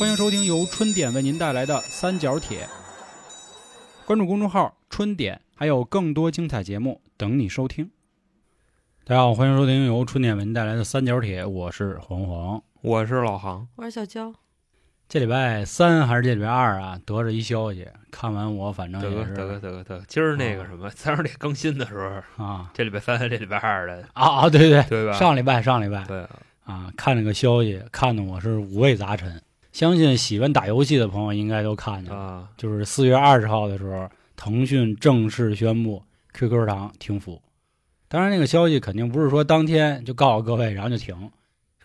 欢迎收听由春点为您带来的三角铁。关注公众号“春点”，还有更多精彩节目等你收听。大家好，欢迎收听由春点为您带来的三角铁，我是黄黄。我是老航，我是小娇，这礼拜三还是这礼拜二啊？得着一消息，看完我反正德哥也是德哥德哥德哥，今儿那个什么三十点更新的时候，啊 这礼拜三这礼拜二的，啊啊！对对对吧？上礼拜上礼拜对，啊，看了个消息，看的我是五味杂陈。相信喜欢打游戏的朋友应该都看见了，啊，就是四月二十号的时候，腾讯正式宣布 QQ 堂停服。当然，那个消息肯定不是说当天就告诉各位，然后就停，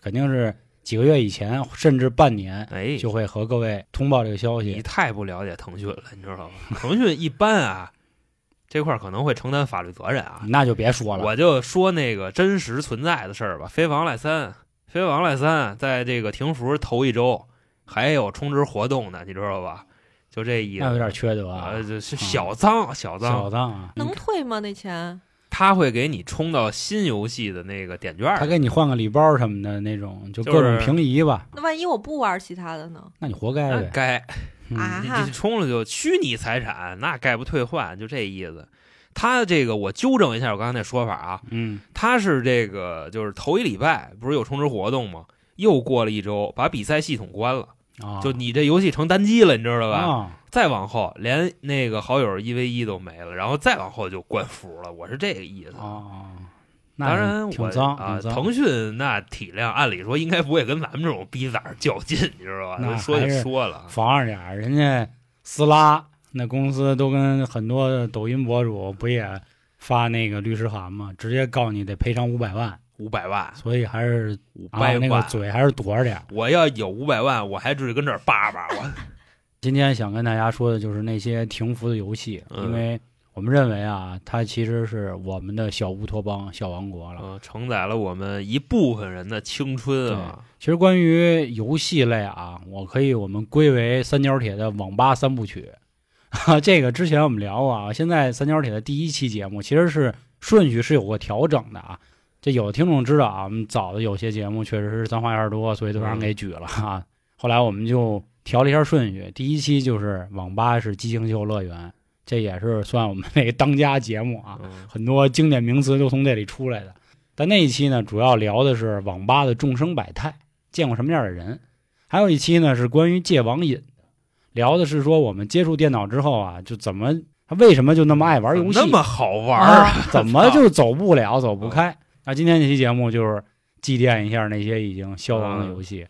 肯定是几个月以前，甚至半年哎，就会和各位通报这个消息你。太不了解腾讯了，你知道吗？腾讯一般啊，这块可能会承担法律责任啊。那就别说了，我就说那个真实存在的事儿吧。飞王赖三，飞王赖三，在这个停服头一周还有充值活动呢，你知道吧？就这意思，那有点缺德啊呃，，就是小脏小脏小，脏啊！能退吗？那钱？他会给你充到新游戏的那个点券他给你换个礼包什么的那种，就就是各种平移吧。那万一我不玩其他的呢？那你活该呗。该嗯啊你这充了就虚拟财产，那概不退换，就这意思。他这个我纠正一下我刚才那说法啊，嗯，他是这个就是头一礼拜不是有充值活动吗？又过了一周，把比赛系统关了，啊，就你这游戏成单机了，你知道吧？啊，再往后连那个好友一 v 一都没了，然后再往后就关服了，我是这个意思。啊，当然我，挺脏，啊，脏。腾讯那体量，按理说应该不会跟咱们这种逼崽较劲，你知道吧？那说就说了，防着点儿，人家撕拉那公司都跟很多抖音博主不也发那个律师函吗？直接告你得赔偿五百万，五百万，所以还是啊五百那个万，嘴还是躲着点。我要有五百万，我还至于跟这儿叭叭我。今天想跟大家说的就是那些停服的游戏，嗯因为我们认为啊，它其实是我们的小乌托邦、小王国了。嗯，承载了我们一部分人的青春啊！其实关于游戏类啊，我可以我们归为三角铁的网吧三部曲。这个之前我们聊过啊，现在三角铁的第一期节目其实是顺序是有过调整的啊。这有的听众知道啊，我们早的有些节目确实是脏话有点多，所以都让人给举了啊。后来我们就调了一下顺序，第一期就是网吧是激情秀乐园，这也是算我们那个当家节目啊。嗯很多经典名词都从这里出来的。但那一期呢，主要聊的是网吧的众生百态，见过什么样的人；还有一期呢是关于戒网瘾的，聊的是说我们接触电脑之后啊，就怎么他为什么就那么爱玩游戏，那么好玩儿啊，怎么就走不了、走不开？那今天这期节目就是祭奠一下那些已经消亡的游戏。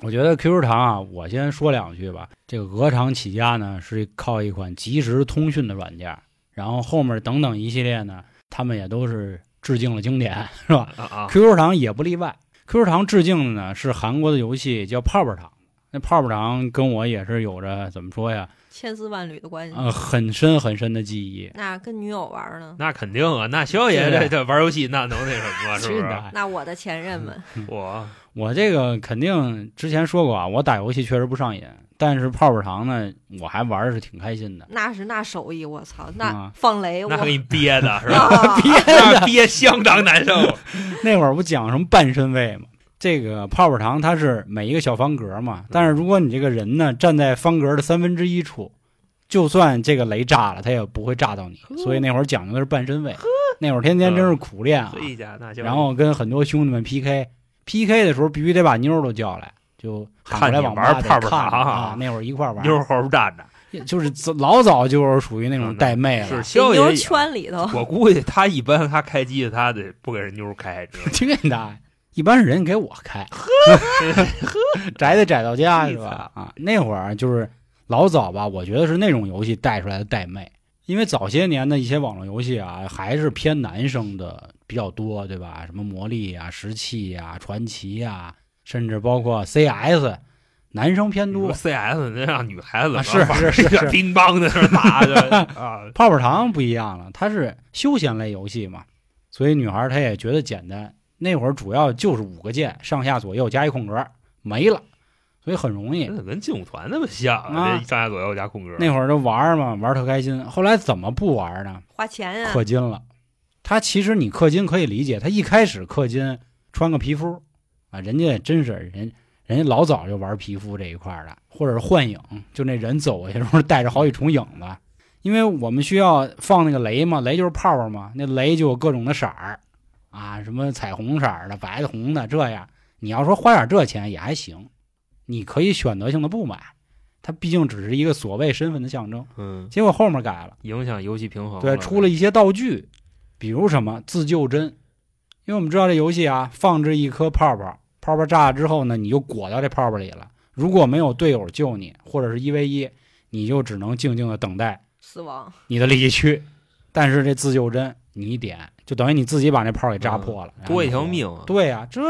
我觉得 QQ 糖啊，我先说两句吧。这个鹅厂起家呢，是靠一款即时通讯的软件，然后后面等等一系列呢，他们也都是致敬了经典，是吧啊啊！？QQ 糖也不例外。QQ 糖致敬的呢是韩国的游戏叫泡泡糖，那泡泡糖跟我也是有着怎么说呀，千丝万缕的关系。呃，很深很深的记忆。那跟女友玩呢？那肯定啊，那肖爷这这玩游戏那能那什么是不是？那我的前任们，我 我这个肯定之前说过啊，我打游戏确实不上瘾，但是泡泡糖呢，我还玩的是挺开心的。那是那手艺，我操，啊那放雷我那给你憋的是吧？憋的憋相当难受。那会儿不讲什么半身位吗？这个泡泡糖它是每一个小方格嘛，但是如果你这个人呢站在方格的三分之一处，就算这个雷炸了，它也不会炸到你。所以那会儿讲究的是半身位，那会儿天天真是苦练啊。然后跟很多兄弟们 PK，PK 的时候必须得把妞儿都叫来，就喊过来网吧玩泡泡糖啊。那会儿一块玩，妞后边站着，就是老早就是属于那种带妹了。是肖爷。圈里头，我估计他一般他开机他得不给人妞开，知道吗？听见他，一般是人给我开，宅得宅到家是吧？啊，那会儿就是老早吧，我觉得是那种游戏带出来的带妹，因为早些年的一些网络游戏啊，还是偏男生的比较多，对吧？什么魔力啊、石器啊、传奇啊，甚至包括 CS，男生偏多。CS 那让女孩子啊是是是是乒乓在那儿打的 啊，泡泡糖不一样了，它是休闲类游戏嘛，所以女孩她也觉得简单。那会儿主要就是五个键，上下左右加一空格，没了，所以很容易这。怎么跟劲舞团那么像啊这上下左右加空格。那会儿就玩嘛，玩特开心。后来怎么不玩呢？花钱啊，氪金了。他其实你氪金可以理解，他一开始氪金穿个皮肤啊，人家真是人人家老早就玩皮肤这一块儿的，或者是幻影，就那人走过去的时候带着好几重影子。因为我们需要放那个雷嘛，雷就是泡泡嘛，那雷就有各种的色儿啊，什么彩虹色的、白的、红的，这样。你要说花点这钱也还行，你可以选择性的不买，它毕竟只是一个所谓身份的象征。嗯，结果后面改了，影响游戏平衡。对，出了一些道具，比如什么自救针，因为我们知道这游戏啊，放置一颗泡泡，泡泡炸了之后呢，你就裹到这泡泡里了。如果没有队友救你，或者是一 v 一，你就只能静静的等待死亡，你的离去。但是这自救针你一点，就等于你自己把那泡给扎破了，多一条命啊！对呀、这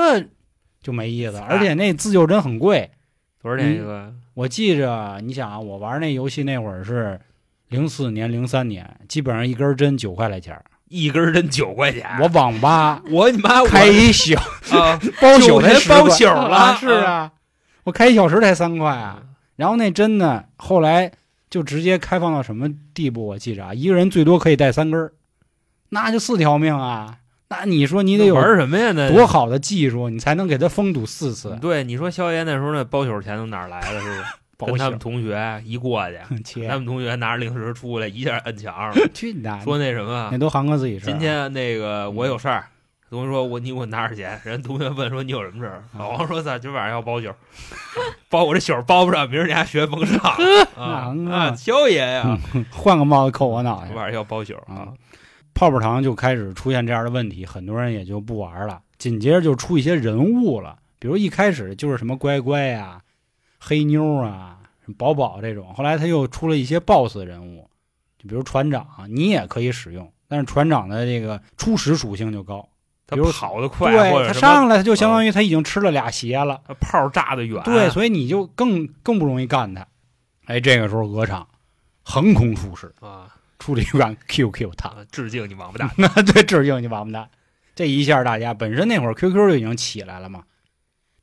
就没意思。而且那自救针很贵，多少钱一个？我记着，你想啊，我玩那游戏那会儿是零四年、零三年，基本上一根针九块来钱儿。一根针九块钱。我网吧 我你妈我开一宿啊！包宿才九10块包宿了啊是啊，我开一小时才三块啊。然后那针呢，后来就直接开放到什么地步？我记着啊，一个人最多可以带三根儿，那就四条命啊。那你说你得有玩什么呀？那多好的技术，你才能给他封堵四次？对，你说萧爷那时候那包宿钱从哪儿来的？是不是？包跟他们同学一过去，他们同学拿着零食出来，一下摁墙上了，去你大爷！说那什么那，都韩哥自己。今天那个我有事儿。同学说：“我你给我拿点钱。”人同学问说：“你有什么事儿？”啊老王说：“咱今晚上要包宿，包我这宿包不上，明儿你还学甭上 啊那啊！萧爷呀，换个帽子扣我脑袋今。晚上要包宿啊啊！泡泡糖就开始出现这样的问题，很多人也就不玩了。紧接着就出一些人物了，比如一开始就是什么乖乖呀、黑妞啊、宝宝这种，后来他又出了一些 BOSS 人物，就比如船长，你也可以使用，但是船长的这个初始属性就高，他比如跑得快，他上来他就相当于他已经吃了俩鞋了，他炮炸得远，对，所以你就更更不容易干他。哎，这个时候鹅厂横空出世，啊出了一款 QQ 糖。啊！致敬你王八蛋！那对致敬你王八蛋！这一下大家本身那会儿 QQ 就已经起来了嘛，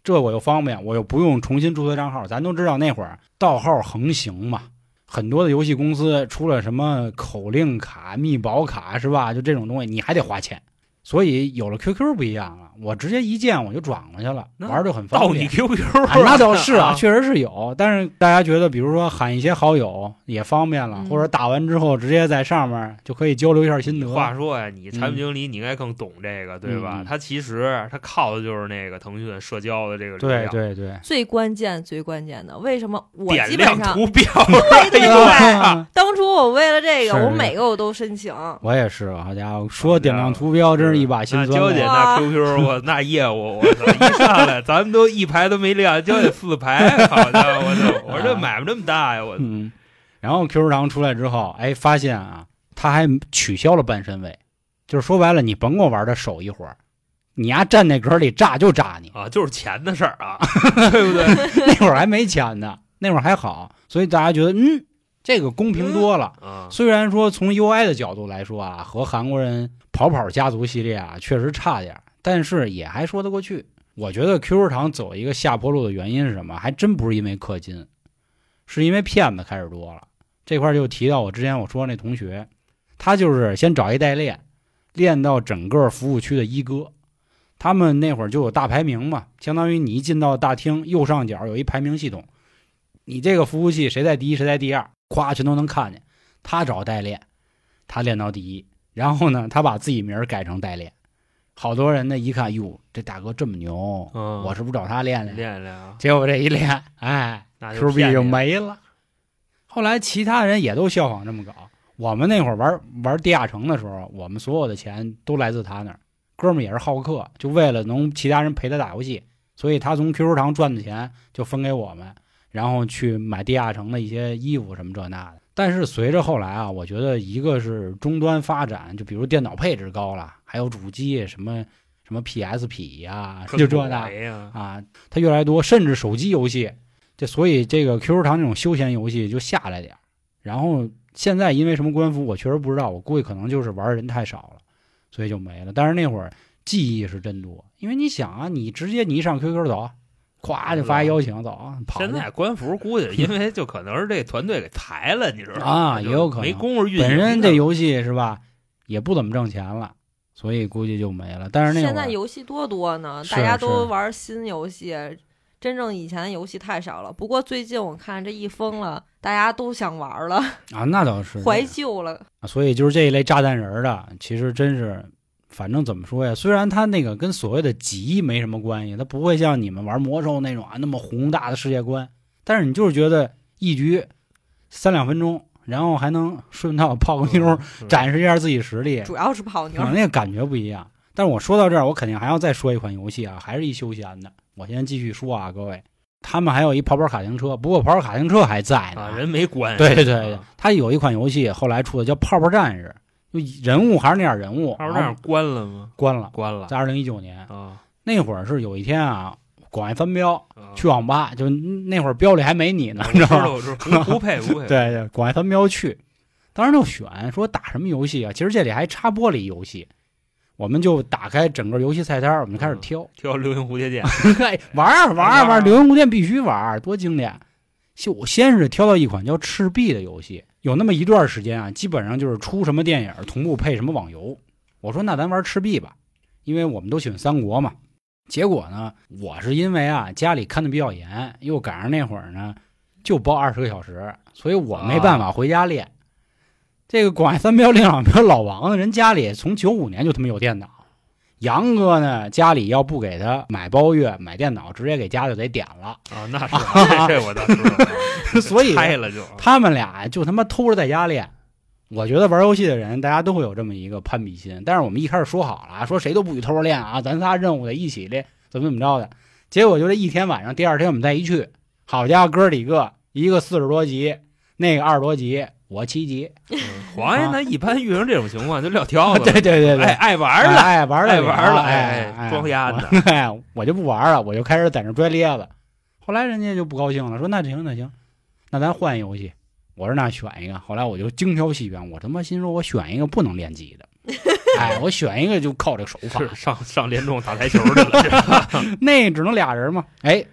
这我又方便，我又不用重新注册账号。咱都知道那会儿盗号横行嘛，很多的游戏公司出了什么口令卡、密保卡是吧？就这种东西你还得花钱。所以有了 QQ 不一样了，我直接一键我就转过去了，玩儿就很方便到你。QQ 啊，那倒是啊，啊，确实是有，但是大家觉得，比如说喊一些好友也方便了，嗯或者打完之后直接在上面就可以交流一下心得。话说呀，你产品经理你应该更懂这个，对吧嗯？他其实他靠的就是那个腾讯社交的这个流对量，对对，最关键最关键的，为什么我点基本上亮图标，对对对，啊当初我为了这个，我每个我都申请。我也是，好家伙，说点亮图标真是一把辛那酸。娇姐那 QQ 我那业务我操，一上来咱们都一排都没亮，娇姐四排，好家伙，我操！我这买卖这么大呀，我嗯，然后 QQ 堂出来之后，哎，发现啊，他还取消了半身位，就是说白了，你甭给我玩的手一会儿，你丫站那格里炸就炸你。啊，就是钱的事儿啊，对不对？那会儿还没钱呢，那会儿还好，所以大家觉得嗯，这个公平多了。啊，虽然说从 UI 的角度来说啊，和韩国人跑跑家族系列啊确实差点，但是也还说得过去。我觉得 QQ 糖走一个下坡路的原因是什么？还真不是因为氪金，是因为骗子开始多了。这块儿就提到我之前我说那同学，他就是先找一代练，练到整个服务区的一哥。他们那会儿就有大排名嘛，相当于你一进到大厅右上角有一排名系统，你这个服务器谁在第一谁在第二，咵全都能看见。他找代练，他练到第一，然后呢，他把自己名儿改成代练。好多人呢一看，哟，这大哥这么牛，嗯我是不是找他练练？练练啊，结果这一练，哎，Q 币就没了。后来其他人也都效仿这么搞。我们那会儿玩玩地下城的时候，我们所有的钱都来自他那儿。哥们儿也是好客，就为了能其他人陪他打游戏，所以他从 QQ 堂赚的钱就分给我们，然后去买地下城的一些衣服什么这那的。但是随着后来啊，我觉得一个是终端发展，就比如电脑配置高了，还有主机什么什么 PSP 呀、就这那，啊，它越来越多，甚至手机游戏，这所以这个 QQ 堂这种休闲游戏就下来点儿。然后现在因为什么官服，我确实不知道，我估计可能就是玩的人太少了，所以就没了。但是那会儿记忆是真多，因为你想啊，你直接你一上 QQ 走，咵就发一邀请走现在官服估计因为就可能是这团队给裁了，你知道吗？啊也有可能没工夫运营本身这游戏是吧，也不怎么挣钱了，所以估计就没了。但是那现在游戏多多呢，大家都玩新游戏，真正以前的游戏太少了。不过最近我看这一封了，大家都想玩了，啊，那倒是怀旧了。啊所以就是这一类炸弹人的，其实真是，反正怎么说呀？虽然它那个跟所谓的集没什么关系，它不会像你们玩魔兽那种啊那么宏大的世界观，但是你就是觉得一局三两分钟，然后还能顺道泡个妞展示一下自己实力，主要是泡妞可，能那个感觉不一样。但是我说到这儿，我肯定还要再说一款游戏啊，还是一休闲的。我先继续说啊，各位，他们还有一跑跑卡丁车，不过跑跑卡丁车还在呢。啊，人没关。对对对，啊他有一款游戏后来出的叫《泡泡战士》，就人物还是那点人物，泡泡站关了吗？关了，关了在二零一九年啊，那会儿是有一天啊，广外翻标啊去网吧，就那会儿标里还没你呢，你知道吗？不不配不配。对对，广外翻标去，当时就选说打什么游戏啊？其实这里还插播了一游戏，我们就打开整个游戏菜单，我们就开始挑，挑流星蝴蝶剑，嘿玩儿玩儿玩流星蝴蝶剑必须玩儿，多经典！就我先是挑到一款叫《赤壁》的游戏，有那么一段时间啊，基本上就是出什么电影同步配什么网游。我说那咱玩赤壁吧，因为我们都喜欢三国嘛。结果呢，我是因为啊家里看的比较严，又赶上那会儿呢就包二十个小时，所以我没办法回家练。这个广外三标、令两标老王呢，人家里从九五年就他妈有电脑。杨哥呢，家里要不给他买包月、买电脑，直接给家就得点了。啊，那是这 这我倒知道啊，所以 开了就他们俩就他妈偷着在家练。我觉得玩游戏的人，大家都会有这么一个攀比心。但是我们一开始说好了啊，说谁都不许偷着练啊，咱仨任务得一起练，怎么怎么着的。结果就这一天晚上，第二天我们再一去，好家伙，哥几个，一个四十多级，那个二十多级，我七级。嗯黄爷呢，一般遇上这种情况就撂挑子，对对对对，爱爱玩了，爱玩了，爱玩了，哎哎，装鸭子，哎，我就不玩了，我就开始在那拽咧子。后来人家就不高兴了，说那行那行，那咱换游戏。我说那选一个。后来我就精挑细选，我他妈心说我选一个不能练级的，哎，我选一个就靠这个手法，是上上联众打台球去了，那只能俩人嘛。哎，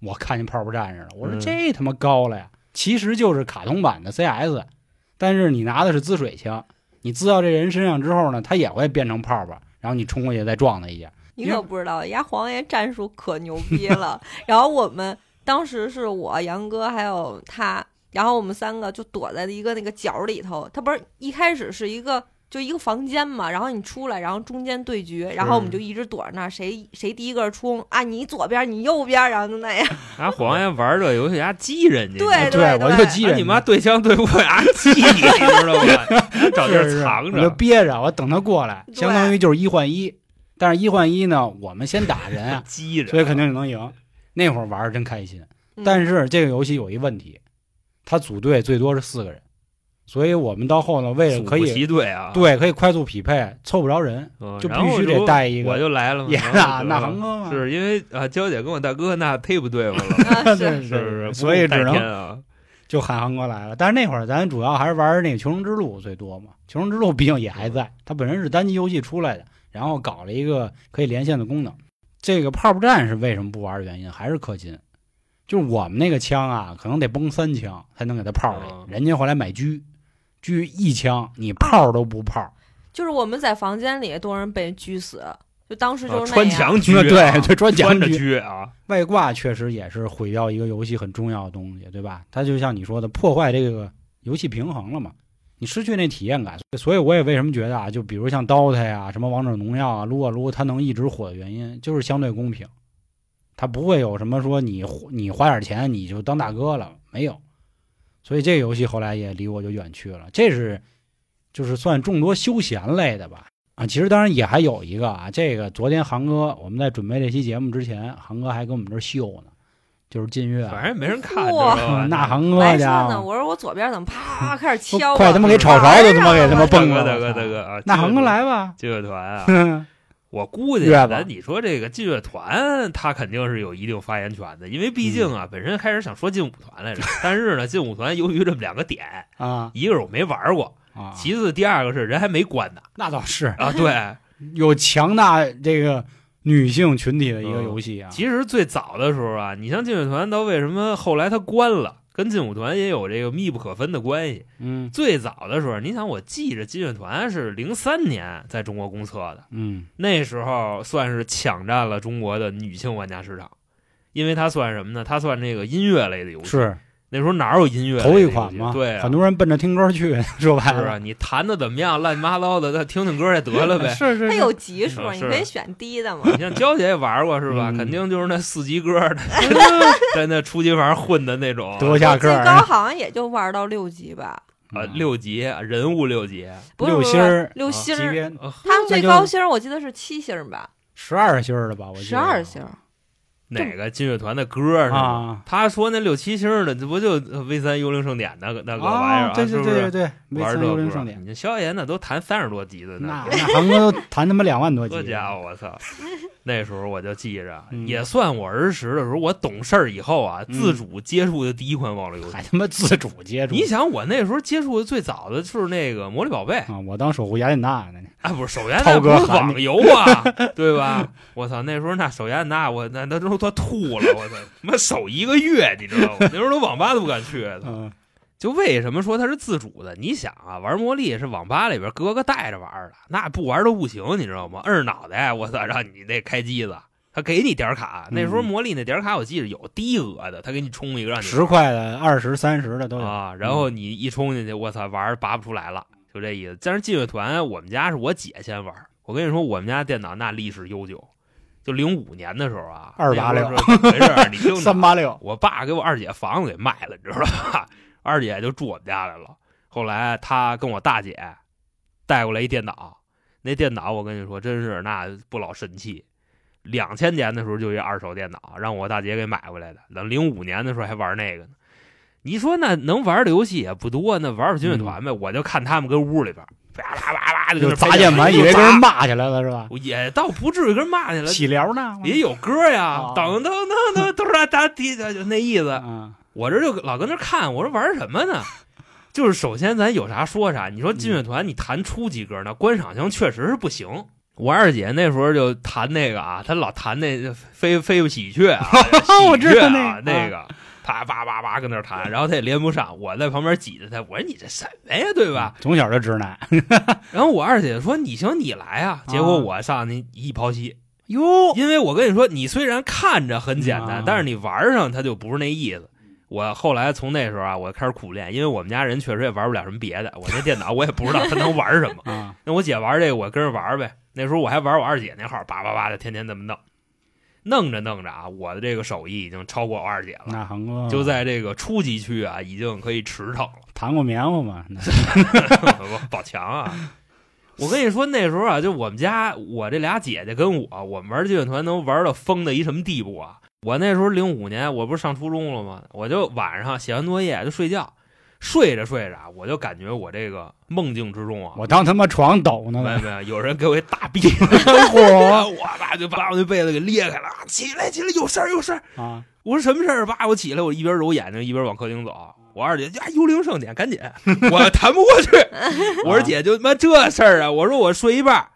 我看见泡泡战士了，我说嗯这他妈高了呀！其实就是卡通版的 CS，但是你拿的是滋水枪，你滋到这人身上之后呢，他也会变成泡泡，然后你冲过去再撞他一下。你可不知道，丫黄爷战术可牛逼了。然后我们当时是我杨哥还有他，然后我们三个就躲在一个那个角里头。他不是一开始是一个就一个房间嘛，然后你出来，然后中间对决，然后我们就一直躲着那儿，谁谁第一个冲啊，你左边你右边，然后就那样。啊，黄爷玩这游戏，丫激人家，对对我就激人啊你妈对枪对不过，丫激你，你知道吗？找地儿藏我就着，憋着，我等他过来，相当于就是一换一。但是，一换一呢，我们先打人啊，激人，所以肯定就能赢。那会儿玩儿真开心。嗯但是这个游戏有一问题，他组队最多是四个人，所以我们到后呢，为了可以齐队啊，对可以快速匹配，凑不着人，嗯，就必须得带一个我。就来了嘛，也然后啊，那航哥嘛，是因为啊，娇姐跟我大哥那忒不对付了，啊是是是是？所以只能啊，就喊航哥来了。但是那会儿咱主要还是玩那个《求生之路》最多嘛，《求生之路》毕竟也还在，它本身是单机游戏出来的，然后搞了一个可以连线的功能。这个泡泡战是为什么不玩的原因还是氪金，就是我们那个枪啊，可能得崩三枪才能给它泡里，嗯人家后来买狙，狙一枪你泡都不泡，就是我们在房间里多人被狙死，就当时啊就穿。墙狙啊，对对穿墙狙狙 啊，外挂确实也是毁掉一个游戏很重要的东西，对吧？它就像你说的，破坏这个游戏平衡了嘛，你失去那体验感。所以我也为什么觉得啊，就比如像 DOTA 呀、什么王者荣耀啊、撸啊撸，它能一直火的原因就是相对公平，它不会有什么说你你花点钱你就当大哥了，没有。所以这个游戏后来也离我就远去了。这是就是算众多休闲类的吧。啊，其实当然也还有一个啊，这个昨天航哥我们在准备这期节目之前，航哥还跟我们这秀呢，就是禁月，反正也没人看，知哇道吧？那航哥来说呢，家伙，我说我左边怎么啪 开始敲啊，快他妈给炒勺都他妈给他妈大蹦了，哥大哥大哥啊，那航哥来吧，劲乐团啊，哼我估计咱你说这个劲乐团，他肯定是有一定发言权的，因为毕竟啊，嗯。本身开始想说劲舞团来着，但是呢，劲舞团由于这么两个点，啊一个是我没玩过，啊，其次第二个是人还没关呢那倒是。啊，对。有强大这个女性群体的一个嗯游戏啊，其实最早的时候啊，你像劲乐团，到为什么后来它关了，跟劲舞团也有这个密不可分的关系。嗯最早的时候，你想，我记着劲乐团是零三年在中国公测的，嗯那时候算是抢占了中国的女性玩家市场。因为它算什么呢？它算这个音乐类的游戏。是那时候哪有音乐头一款嘛，对啊，很多人奔着听歌去，说白是啊，了，你弹的怎么样，乱七八糟的，再听听歌也得了呗。是是是它有级数，嗯你可以选低的嘛。你像娇姐也玩过是吧？嗯肯定就是那四级歌的，在那初级房混的那种。多下最个高好像也就玩到六级吧，啊，六级人物六级，六星儿六啊星儿。他们最高星儿我记得是七星儿吧，十二星儿的吧，我记得十得二星儿。哪个金乐团的歌是吗？啊他说那六七星的，这不就 V 三幽灵盛典那个那个玩意儿啊，对对？对对对，没玩这三幽灵盛典，萧炎那都弹三十多级的那呢，那韩哥都弹他妈两万多级，这家伙我操！那时候我就记着，嗯也算我儿时的时候，我懂事儿以后啊，嗯自主接触的第一款网络游戏还。他妈自主接触。你想，我那时候接触的最早的就是那个魔力宝贝，啊，我当守护雅典娜呢，啊，不是手摇涛那不是哥网游啊，对吧？我操，那时候那守雅典娜我那那都都吐了，我操，他妈守一个月，你知道吗？那时候都网吧都不敢去。操嗯，就为什么说它是自主的？你想啊，玩魔力是网吧里边哥哥带着玩的，那不玩都不行，你知道吗？摁着脑袋，我操，让你那开机子，他给你点卡。那时候嗯魔力那点卡我记得有低额的，他给你充一个让你十块的、二十、三十的都有啊，然后你一冲进去，我操，玩儿拔不出来了，就这意思。但是劲乐团，我们家是我姐先玩儿。我跟你说，我们家电脑那历史悠久，就零五年的时候啊，286那时候是 怎么回事？你听 三八六，我爸给我二姐房子给卖了，你知道吧？二姐就住我们家来了。后来她跟我大姐带过来一电脑，那电脑我跟你说，真是那不老神器。两千年的时候就一二手电脑，让我大姐给买回来的。等零五年的时候还玩那个呢。你说那能玩的游戏也不多，那玩玩军乐团呗。我就看他们跟屋里边啪啦啪啦的就砸键盘，以为跟人骂起来了是吧？也倒不至于跟人骂去了，起聊呢？也有歌呀啊，噔噔噔噔噔哒哒滴的，就那意思。嗯，我这就老跟那看，我说玩什么呢？就是首先咱有啥说啥。你说劲乐团，你弹初级歌，呢观赏性确实是不行。我二姐那时候就弹那个啊，她老弹那飞飞不喜鹊啊，我知道喜鹊那个啊那个，啪叭叭叭跟那儿弹，然后他也连不上，我在旁边挤着他，我说你这什么呀，对吧？从小就直男 然后我二姐说你行你来啊，结果我上去一抛弃，哟，因为我跟你说，你虽然看着很简单，啊但是你玩上它就不是那意思。我后来从那时候啊，我开始苦练，因为我们家人确实也玩不了什么别的，我那电脑我也不知道它能玩什么。啊，那我姐玩这个，我跟着玩呗。那时候我还玩我二姐那号，叭叭叭的，天天这么弄，弄着弄着啊，我的这个手艺已经超过我二姐了。那航哥就在这个初级区啊，已经可以驰骋了。弹过棉花吗？那宝强啊！我跟你说，那时候啊，就我们家我这俩姐姐跟我，我们玩劲乐团能玩到疯的一什么地步啊？我那时候零五年，我不是上初中了吗？我就晚上写完作业就睡觉，睡着睡着啊，我就感觉我这个梦境之中啊，我当他妈床抖呢没有没有，有人给我一大逼，嚯 我爸就把我那被子给裂开了，起来起来，有事儿有事儿。啊！我说什么事儿？爸，我起来，我一边揉眼睛一边往客厅走。我二姐呀，幽灵盛典，赶紧，我谈不过去。我说姐，就妈这事儿啊！我说我睡一半儿，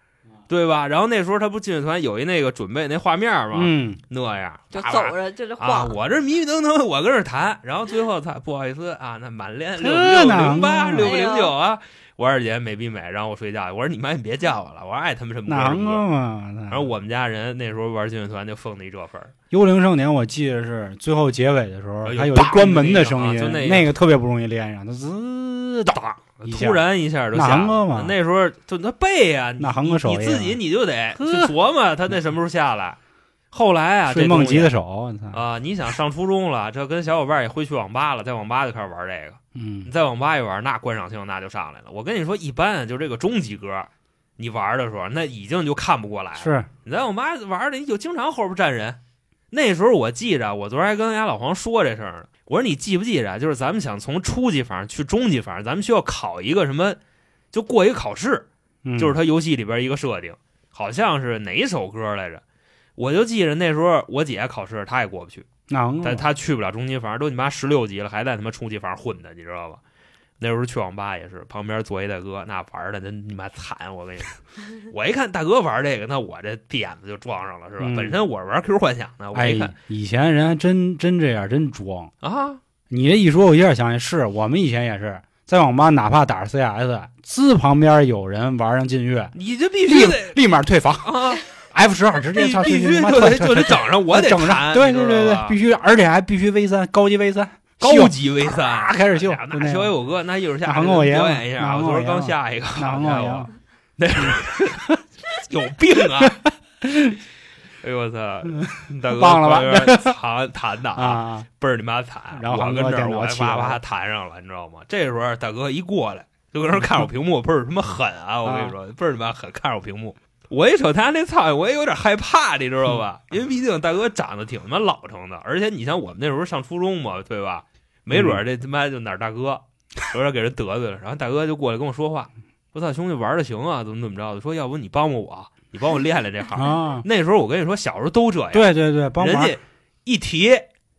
对吧？然后那时候他不劲乐团有一那个准备那画面嘛，嗯，那样就走着就是啊，我这迷迷瞪瞪，我跟这儿弹，然后最后他不好意思啊，那满脸六 六零八六零九啊。我二姐美比美，然后我睡觉。我说你妈，你别叫我了。我说爱他们什么歌什么歌。嘛？然后我们家人那时候玩劲乐团就奉的一这份儿。幽灵少年，我记得是最后结尾的时候，还有一关门的声音那个啊就那，那个特别不容易练上，它滋的当一下突然一下就下了嘛那时候就那背呀、那你航哥手啊你自己你就得 去琢磨他那什么时候下来。后来啊，这梦这东西吉的手！啊，你想上初中了，这跟小伙伴也会去网吧了，在网吧就开始玩这个。嗯你，在网吧一玩，那观赏性那就上来了。我跟你说，一般啊就这个中级歌，你玩的时候，那已经就看不过来了。是你在网吧玩的，你就经常后边站人。那时候我记着，我昨儿还跟家老黄说这事儿呢。我说你记不记着，就是咱们想从初级房去中级房，咱们需要考一个什么，就过一个考试，嗯就是他游戏里边一个设定，好像是哪首歌来着？我就记着那时候我姐考试，她也过不去，但她去不了中级房，都你妈十六级了，还在他妈初级房混的，你知道吧？那时候去网吧也是，旁边坐一大哥，那玩的真你妈惨！我跟你说，我一看大哥玩这个，那我这点子就撞上了，是吧？嗯本身我是玩 QQ 幻想的，我哎一看，以前人还真真这样，真装。啊，你这一说，我一下想起，是我们以前也是在网吧，哪怕打着 CS，自旁边有人玩上禁欲，你就必须立得立马退房。啊！F 十二直接上必必须就得就得整上，我得整上，对对对对，必须，而且还必须 V 三，高级 V 三，高级 V 三啊，开始秀那个那小野我哥，那一会儿下那韩表演一下啊，我昨儿刚下一个，那韩国那 有病啊！哎呦我操，大哥忘了吧弹弹的啊，啊，倍儿你妈惨。然后我跟这儿我啪啪弹上了，你知道吗？这时候大哥一过来，就搁那儿看我屏幕，倍儿他妈狠啊！我跟你说，倍儿他妈狠，看着我屏幕。我一瞅他那操，我也有点害怕，你知道吧？因为毕竟大哥长得挺他妈老成的，而且你像我们那时候上初中嘛，对吧？没准儿这他妈就哪儿大哥有点给人得罪了，然后大哥就过来跟我说话，我操兄弟玩的行啊，怎么怎么着的，说要不你帮帮我，你帮我练练这行。啊，那时候我跟你说，小时候都这样，对对对，帮忙人家一提，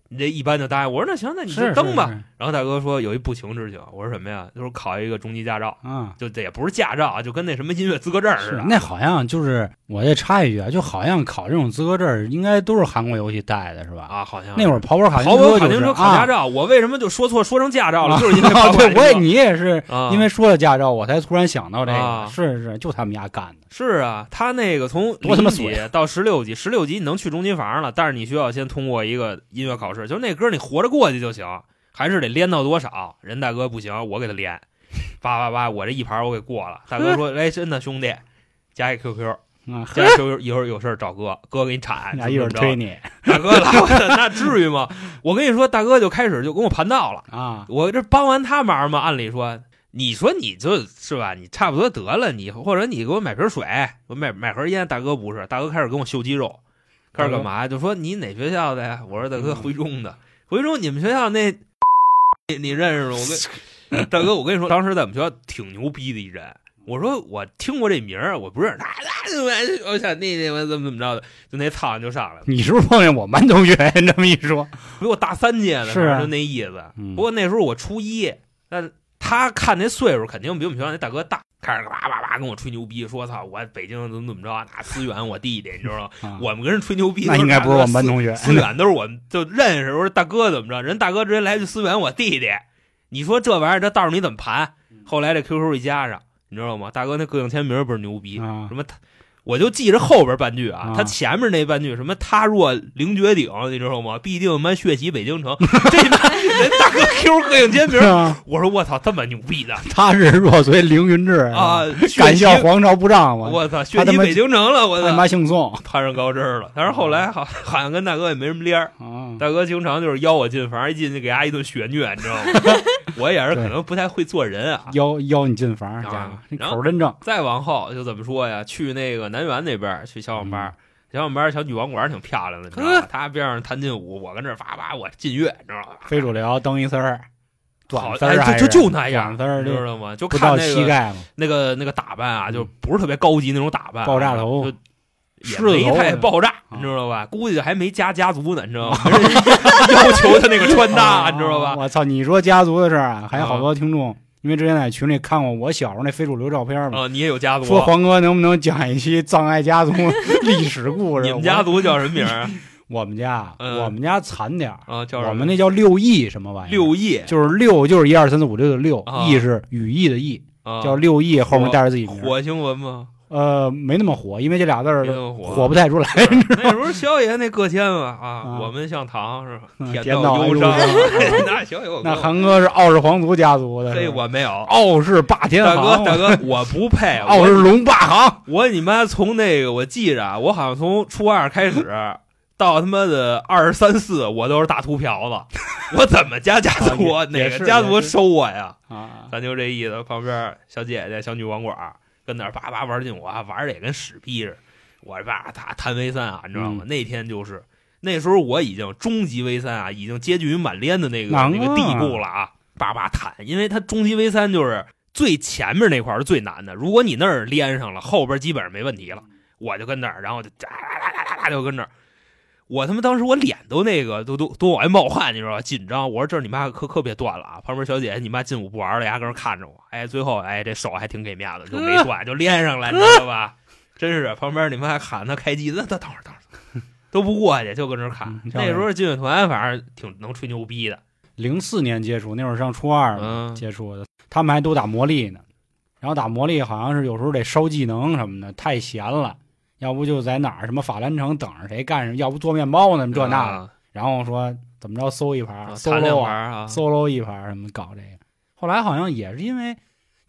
你这一般就答应。我说那行，那你就登吧。是然后大哥说有一不情之请，我说什么呀？就是考一个中级驾照，嗯。就这也不是驾照啊，就跟那什么音乐资格证似的。那好像就是我再插一句啊，就好像考这种资格证应该都是韩国游戏带的，是吧？啊，好像那会儿跑跑卡丁跑跑车就是卡丁车考驾啊照，我为什么就说错说成驾照了？啊就是因为跑 跑卡对，我也你也是啊因为说了驾照，我才突然想到这啊个，是是，就他们家干的，是啊，他那个从多他妈损到十六级，十六级你能去中级房了，但是你需要先通过一个音乐考试，就那歌你活着过去就行，还是得连到多少？人大哥不行，我给他连，叭叭叭，我这一盘我给过了。大哥说：“哎，真的兄弟，加一 QQ，啊，加一 QQ，一会儿有事儿找哥，哥给你铲。俩一会儿你大哥 那至于吗？我跟你说，大哥就开始就跟我盘道了。啊，我这帮完他忙嘛，按理说，你说你就是吧，你差不多得了，你或者你给我买瓶水，我买买盒烟。大哥不是，大哥开始跟我秀肌肉，开始干嘛？就说你哪学校的呀？我说大哥回中的，回中你们学校那，你你认识吗？我跟大哥，我跟你说，当时在我们学校挺牛逼的一人。我说我听过这名儿，我不认识他，那我想那那我怎么怎么着的，就那苍蝇就上来了。你是不是碰见我们班同学？你这么一说，比我大三届呢，是啊就那意思。嗯不过那时候我初一，但他看那岁数肯定比我们学校那大哥大，开始叭叭叭跟我吹牛逼，说操我北京怎么怎么着，那思远我弟弟，你知道吗？啊我们跟人吹牛逼，那应该不是我们班。同学，思远都是我们就认识，我说大哥怎么着，人大哥直接来句思远我弟弟，你说这玩意儿这道上你怎么盘？后来这 QQ 一加上，你知道吗？大哥那个性签名不是牛逼，啊什么他，我就记着后边半句啊，啊。他前面那半句什么他若凌绝顶，你知道吗？必定妈血洗北京城，这妈人 大哥 Q 个性签名我说我操，这么牛逼的他是若随凌云志啊！，血敢洗笑皇朝不仗我，我操，血洗北京城了，我他操，妈姓宋。攀上高枝了。但是后来好好像跟大哥也没什么联儿，啊，大哥经常就是邀我进房，一进去给他一顿血虐，你知道吗？我也是可能不太会做人啊。邀邀你进房，啊家伙，这然后口真正再往后就怎么说呀？去那个南园那边儿去小网吧，小网吧小女网馆挺漂亮的，你知道吗？他边上弹劲舞，我跟这儿叭叭我劲乐，你知道吗？非主流蹬一丝儿，好短丝儿就就就那样短丝知道吗？就看那个膝盖，那个那个打扮啊，就不是特别高级那种打扮啊，爆炸头就也没狮子头太爆炸，啊你知道吧？估计还没加家族呢，你知道吗？要求他那个穿搭，你知道吧？我操！你说家族的事儿啊，还有好啊多听众，因为之前在群里看过我小时候那非主流照片嘛，啊，你也有家族说黄哥能不能讲一期葬爱家族历史故事？你们家族叫什么名儿 我，们家，嗯我们家惨点儿，啊？叫什么我们那叫六艺什么玩意儿？六艺就是六就是一二三四五六的六，啊艺是羽翼的义，啊，叫六艺，后面带着自己名。火星文吗？呃，没那么火，因为这俩字儿火火不太出来。那时候萧爷那个天嘛啊，啊我们像糖是吧？嗯甜甜到忧伤伤，那萧爷我那韩哥是傲视皇族家族的，这我没有。傲视霸天大哥，大哥，我不配。傲视龙霸行。我你妈从那个我记着啊，我好像从初二开始到他妈的二十三四，我都是大秃瓢子。我怎么加家族？哪个家族收我呀？啊，咱就这意思。旁边小姐姐、小女网管跟那儿叭叭玩劲舞啊，玩的也跟屎逼似的。我这叭他弹 V 三啊，你知道嗯吗？那天就是那时候我已经中级 V 三啊，已经接近于满连的那个能那个地啊步了啊，叭叭弹，因为它中级 V 三就是最前面那块是最难的，如果你那儿连上了，后边基本上没问题了。我就跟那儿，然后就哒哒哒哒哒就跟那儿。我他妈当时我脸都那个都都都往外冒汗，你知道吧？紧张。我说这儿你妈可可别断了啊！旁边小姐姐你妈劲舞不玩了，丫跟那看着我。哎，最后哎这手还挺给面子，就没断，就连上了，你知道吧？真是旁边你妈还喊他开机，那等等会儿等会儿，都不过去，就搁那儿看嗯。那时候劲乐团反正挺能吹牛逼的，零四年接触，那会儿上初二接触的，他们还都打魔力呢。然后打魔力好像是有时候得烧技能什么的，太闲了，要不就在哪儿什么法兰城等着谁干什么，要不做面包呢，这那的。啊然后说怎么着搜一盘啊谈，solo 两啊盘啊，，solo 一盘什么搞这个。后来好像也是因为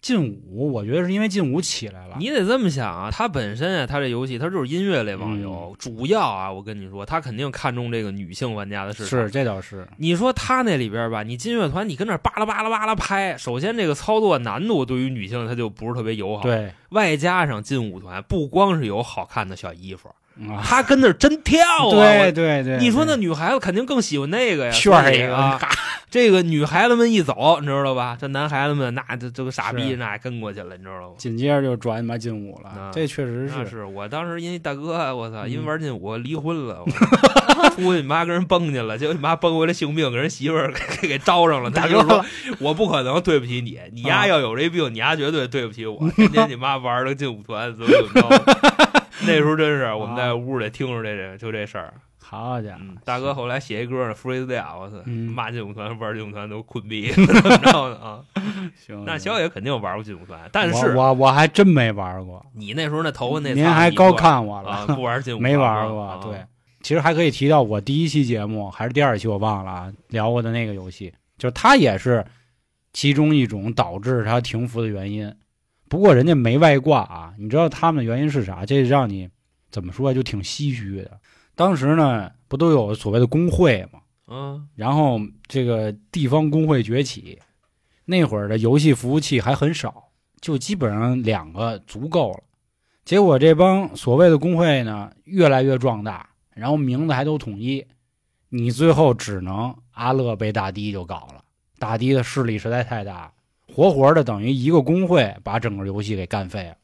劲舞，我觉得是因为劲舞起来了。你得这么想啊，他本身啊，他这游戏他就是音乐类网游，嗯主要啊，我跟你说，他肯定看中这个女性玩家的市场。是，这倒是，你说他那里边吧，你金乐团，你跟那巴拉巴拉巴拉拍，首先这个操作难度对于女性它就不是特别友好，，对外加上劲舞团不光是有好看的小衣服，啊，他跟那儿真跳啊，对对对，你说那女孩子肯定更喜欢那个呀，炫一个啊，这个女孩子们一走，你知道吧？这男孩子们那这这个傻逼那也跟过去了，你知道吗？紧接着就转妈劲舞了啊，这确实是。是我当时因为大哥，我操，嗯因为玩劲舞离婚了，我 出去你妈跟人崩去了，结果你妈崩回来性病，给人媳妇儿给 给招上了。大哥说哥，我不可能对不起你，你丫啊要有这病，你丫绝对对不起我。天天你妈玩的劲舞团怎么怎么着，那时候真是我们在屋里听着这这就这事儿。好家伙嗯，，大哥后来写一歌呢，freestyle，我操，嗯骂劲舞团玩劲舞团都困逼，怎么着呢啊？行，那小野肯定玩过劲舞团，但是我我还真没玩过，你那时候那头发那您还高看我啊，了，不玩劲舞没 团没玩过。啊对，其实还可以提到我第一期节目还是第二期我忘了啊，聊过的那个游戏，就是它也是其中一种导致它停服的原因。不过人家没外挂啊，你知道他们的原因是啥？这让你怎么说就挺唏嘘的。当时呢，不都有所谓的工会吗？嗯然后这个地方工会崛起，那会儿的游戏服务器还很少，就基本上两个足够了。结果这帮所谓的工会呢，越来越壮大，然后名字还都统一，你最后只能阿乐被大堤就搞了。大堤的势力实在太大，活活的等于一个工会把整个游戏给干废了。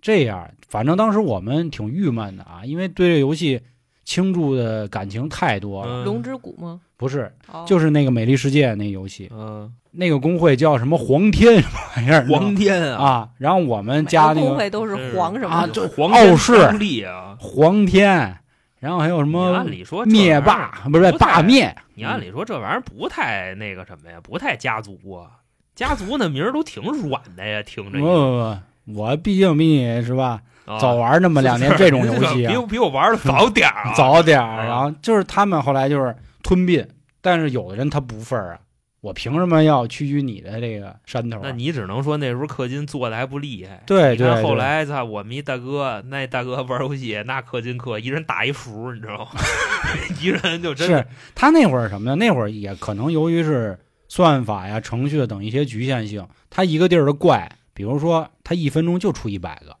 这样，反正当时我们挺郁闷的啊，因为对这游戏倾注的感情太多了。嗯龙之谷吗？不是，哦就是那个美丽世界那游戏，嗯，那个工会叫什么黄天什么玩意儿？黄天啊，啊，然后我们每个加那个工会都是黄什么的啊就黄天傲视当立啊。黄天，然后还有什么按理说灭霸，不是霸灭，你按理说这玩意儿不太那个什么呀，不太家族啊，家族那名儿都挺软的呀，听着不不不，我毕竟比你是吧，啊早玩那么两年这种游戏啊，比我比我玩的早点儿啊，早点然后就是他们后来就是吞并，但是有的人他不忿儿啊，我凭什么要屈居你的这个山头啊？那你只能说那时候氪金做的还不厉害。对你看对，对后来操，我们一大哥，那大哥玩游戏那氪金氪，一人打一服，你知道吗？一人就真的是他那会儿什么呢？那会儿也可能由于是算法呀、程序等一些局限性，他一个地儿的怪，比如说他一分钟就出一百个，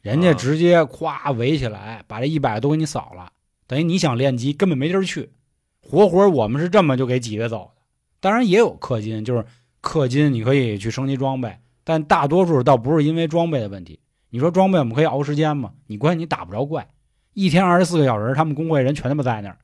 人家啊直接咵围起来，把这一百个都给你扫了，等于你想练级根本没地儿去，活活我们是这么就给挤兑走的。当然也有氪金，就是氪金你可以去升级装备，但大多数倒不是因为装备的问题。你说装备我们可以熬时间吗？你关键你打不着怪，一天二十四个小时，他们工会人全他妈在那儿，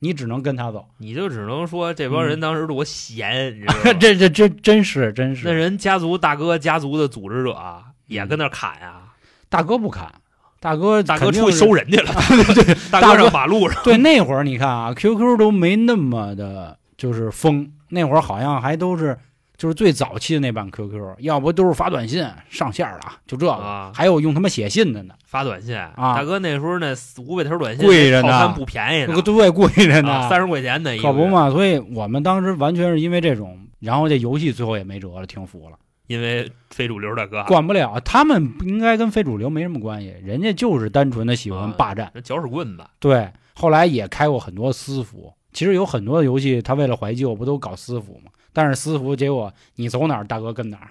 你只能跟他走。你就只能说这帮人当时多闲，你知道吗？这这真真是真是，那人家族大哥家族的组织者啊也跟那砍呀，大哥不砍，大哥大哥出去收人去了，大哥上马路上，对，那会儿你看啊，QQ 都没那么的，就是疯。那会儿好像还都是就是最早期的那版 QQ，要不都是发短信上线了，就这个，啊还有用他妈写信的呢，发短信啊大哥那时候那五百条短信贵着呢不便宜对贵着呢，啊三十块钱的，一个？可不嘛。所以我们当时完全是因为这种，然后这游戏最后也没辙了，停服了，因为非主流大哥管不了。他们应该跟非主流没什么关系，人家就是单纯的喜欢啊霸占。那搅屎棍子对，后来也开过很多私服。其实有很多的游戏，他为了怀旧，不都搞私服吗？但是私服结果你走哪儿，大哥跟哪儿。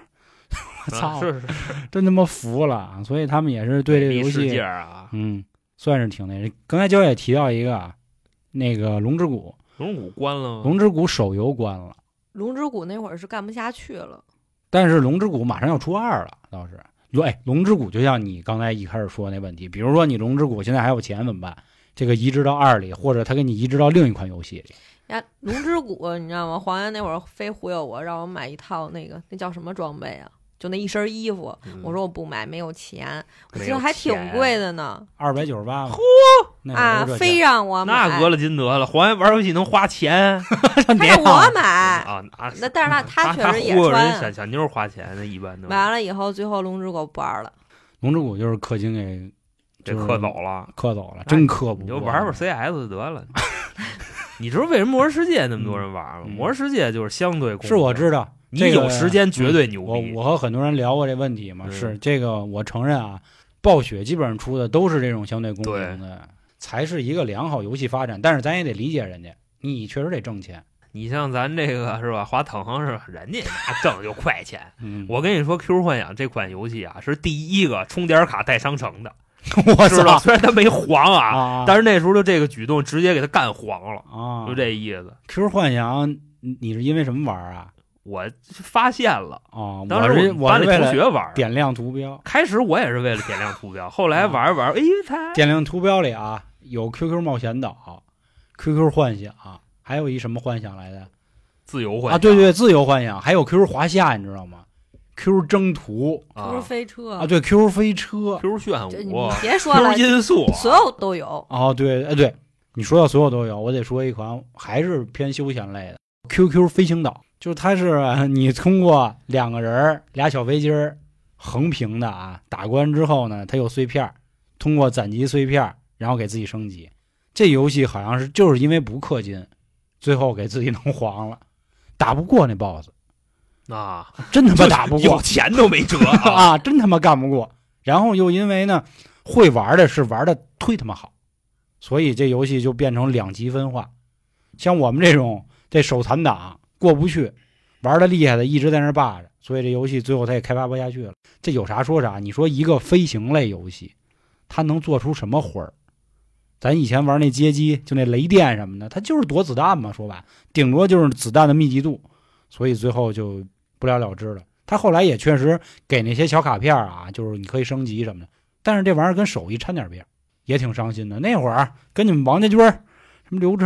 我 操，啊是是是真他妈服了！所以他们也是对这个游戏，啊，嗯，算是挺那。刚才焦也提到一个啊，那个《龙之谷龙谷关了》，《吗？龙之谷》手游关了，龙之谷那会儿是干不下去了，但是《龙之谷》马上要出二了，倒是。对，《龙之谷》就像你刚才一开始说那问题，比如说你《龙之谷》现在还有钱怎么办？这个移植到二里，或者他给你移植到另一款游戏里。呀，龙之谷你知道吗？黄岩那会儿非忽悠我，让我买一套那个那叫什么装备啊？就那一身衣服，嗯我说我不买，没有钱。我记得还挺贵的呢二百九十八，嚯，那会儿啊非让我买，那讹了金德了，黄岩玩游戏能花钱他别 让我啊买，啊啊！那但是他他确实也忽悠人穿小小妞花钱，那一般都买完了以后，最后龙之谷不玩了。龙之谷就是氪金给这氪走了，氪走了，真氪不。你就玩玩 CS 就得了。你知道为什么魔兽世界那么多人玩吗？嗯魔兽世界就是相对公平是我知道，你这个有时间绝对牛我逼。我和很多人聊过这问题嘛，嗯是这个我承认啊，暴雪基本上出的都是这种相对公平的，才是一个良好游戏发展。但是咱也得理解人家，你确实得挣钱。你像咱这个是吧，华腾是吧，人家那挣就快钱。嗯，我跟你说，Q 幻想这款游戏啊，是第一个充点卡带商城的，我知道？虽然他没黄啊，啊！但是那时候的这个举动直接给他干黄了，啊，就这意思。Q 幻想，你你是因为什么玩啊？我发现了，啊，当时我班里同学玩，点亮图标，开始我也是为了点亮图标，后来玩着玩着，哎，他点亮图标里啊有 QQ 冒险岛、QQ 幻想，还有一什么幻想来的自由幻啊？对对，自由幻想，还有 QQ 华夏，你知道吗？QQ 征途不是啊飞车啊，对，QQ 飞车。，Q 炫舞别说了，Q，音速，所有都有。哦，对，哎对，你说到所有都有，我得说一款还是偏休闲类的 QQ 飞行岛，就是它是呃你通过两个人俩小飞机儿横屏的啊，打关之后呢，它有碎片儿，通过攒集碎片儿，然后给自己升级。这游戏好像是就是因为不氪金，最后给自己弄黄了，打不过那 BOSS，啊，真他妈打不过有钱都没辙啊！啊，真他妈干不过。然后又因为呢，会玩的是玩的忒他妈好，所以这游戏就变成两极分化。像我们这种这手残党过不去，玩的厉害的一直在那霸着，所以这游戏最后他也开发不下去了。这有啥说啥，你说一个飞行类游戏，它能做出什么花儿？咱以前玩那街机，就那雷电什么的，它就是躲子弹嘛，说白，顶多就是子弹的密集度，所以最后就不了了之了。他后来也确实给那些小卡片啊，就是你可以升级什么的，但是这玩意儿跟手艺掺点边，也挺伤心的。那会儿跟你们王家军儿、什么刘超、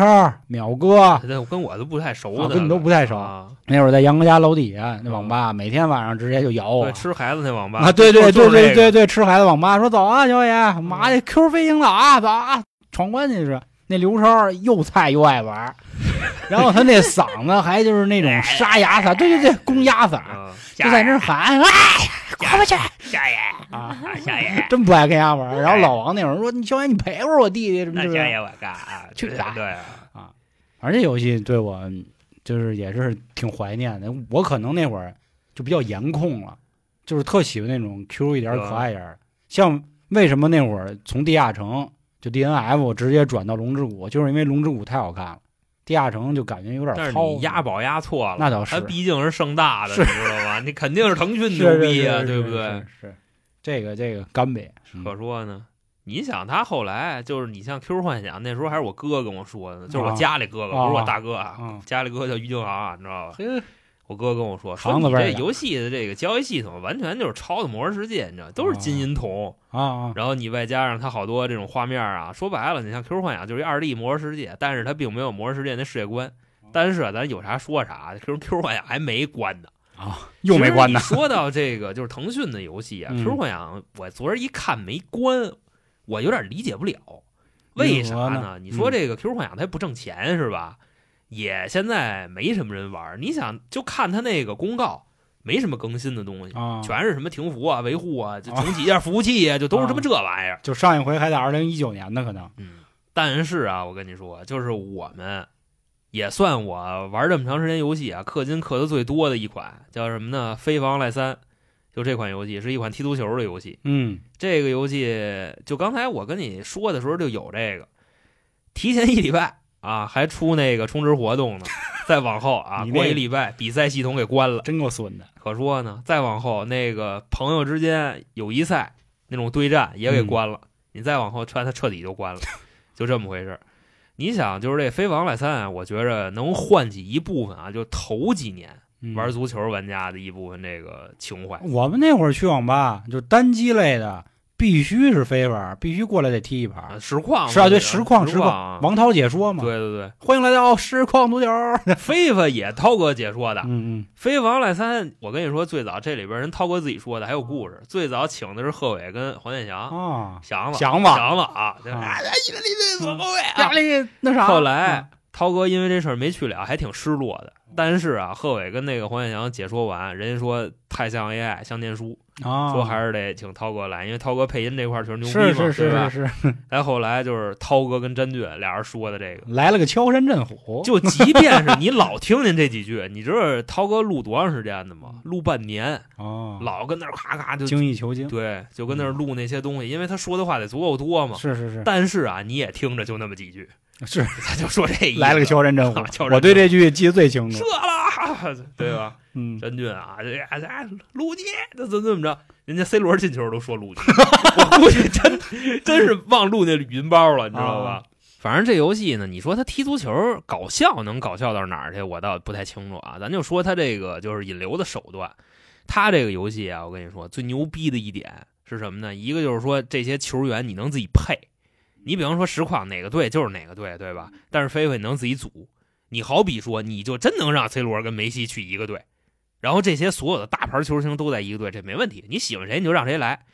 淼哥，这跟我都不太熟的，啊跟你都不太熟啊。那会儿在杨哥家楼底下那网吧，每天晚上直接就摇我对，吃孩子那网吧啊，对对对对对对，吃孩子网吧说走啊，小野，妈的 Q 飞行岛啊，走啊，闯关去是。那刘超又菜又爱玩儿，然后他那嗓子还就是那种沙哑嗓，对对对，公鸭嗓，啊，就在那儿喊，哎，过不去小爷啊！小爷，真不爱跟丫玩。然后老王那会儿说：“你小野，你陪会儿我弟弟什么的。那下野我干啊，去打对啊，”而这游戏对我就是也是挺怀念的。我可能那会儿就比较颜控了，就是特喜欢那种 Q 一点可爱一点儿。像为什么那会儿从地下城就 DNF 直接转到龙之谷，就是因为龙之谷太好看了，地下城就感觉有点但是糙。你押宝押错了，那倒是他毕竟是盛大的，你知道吧？你肯定是腾讯牛逼啊，对不对？这个这个干呗。嗯可说呢。你想他后来就是你像 Q 幻想那时候还是我哥跟我说的，就是我啊家里哥哥，啊不是我大哥啊，啊家里哥叫于京航，你知道吧？嘿，我哥跟我说，说这游戏的这个交易系统完全就是抄的《魔兽世界》，你知道，都是金银铜，啊啊。然后你外加上它好多这种画面啊，说白了，你像 Q 幻想就是一二 D 魔兽世界，但是它并没有魔兽世界那世界观。但是啊咱有啥说啥，Q Q 幻想还没关呢，啊，又没关呢。说到这个，就是腾讯的游戏啊嗯，Q 幻想，我昨儿一看没关，我有点理解不了，为啥呢？呢？你说这个 Q 幻想它不挣钱是吧？也现在没什么人玩，你想就看他那个公告，没什么更新的东西，啊，全是什么停服啊、维护啊，就重启一下服务器啊，就都是他妈这玩意儿。就上一回还在二零一九年呢，可能嗯，但是啊，我跟你说，就是我们也算我玩这么长时间游戏啊，氪金氪的最多的一款，叫什么呢？《飞房赖三》，就这款游戏是一款踢足球的游戏。嗯这个游戏就刚才我跟你说的时候就有这个，提前一礼拜啊还出那个充值活动呢，再往后啊过一礼拜比赛系统给关了。真够损的。可说呢，再往后那个朋友之间友谊赛那种对战也给关了，你再往后穿它彻底就关了，就这么回事儿。你想，就是这《飞王赖三》啊，我觉着能唤起一部分啊，就头几年嗯玩足球玩家的一部分这个情怀。我们那会儿去网吧，就单机类的，必须是飞玩，必须过来得踢一啊，盘。实况是啊，对，实实况实况。况，王涛解说嘛。对对对，欢迎来到实况足球。飞法也涛哥解说的，嗯嗯，飞王赖三》，我跟你说，最早这里边人涛哥自己说的，还有故事。最早请的是贺伟跟黄健翔，啊，祥子，祥子。祥子啊，对。啊。啊，意大利队左后卫啊。压力那啥。后来涛哥因为这事儿没去了，还挺失落的。但是啊，贺伟跟那个黄健翔解说完，人家说太像 AI，像念书，啊，说还是得请涛哥来，因为涛哥配音这块儿确实牛逼嘛，是是 再后来就是涛哥跟詹俊俩人说的这个，来了个敲山震虎，就即便是你老听见这几句，你知道涛哥录多长时间的吗？录半年，哦，老跟那儿咔咔就精益求精，对，就跟那儿录那些东西，因为他说的话得足够多嘛。是是是但是啊，你也听着就那么几句，是，他就说这来了个敲山 震虎我对这句记得最清楚射，了，对吧？嗯，詹俊啊，这哎哎，鲁尼，这怎怎么着？人家 C 罗进球都说鲁尼，我估计真真是忘录那语音包了，你知道吧？啊反正这游戏呢，你说他踢足球搞笑能搞笑到哪儿去，我倒不太清楚啊。咱就说他这个就是引流的手段，他这个游戏啊，我跟你说最牛逼的一点是什么呢？一个就是说这些球员你能自己配，你比方说实况哪个队就是哪个队，对吧？但是飞飞能自己组，你好比说你就真能让 C 罗跟梅西去一个队，然后这些所有的大牌球星都在一个队，这没问题。你喜欢谁你就让谁来，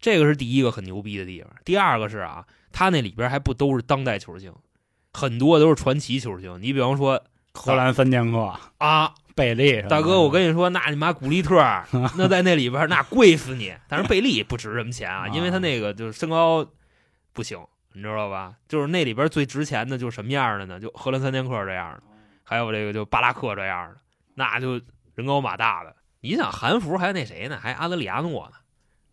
这个是第一个很牛逼的地方。第二个是啊，他那里边还不都是当代球星，很多都是传奇球星。你比方说荷兰三剑客、啊，贝利大哥，我跟你说，那你妈古利特儿 那在那里边那贵死你。但是贝利不值什么钱啊，因为他那个就是身高不行，你知道吧？就是那里边最值钱的，就是什么样的呢？就荷兰三剑客这样的，还有这个就巴拉克这样的，那就人高马大的。你想韩服还有那谁呢？还阿德里亚诺呢，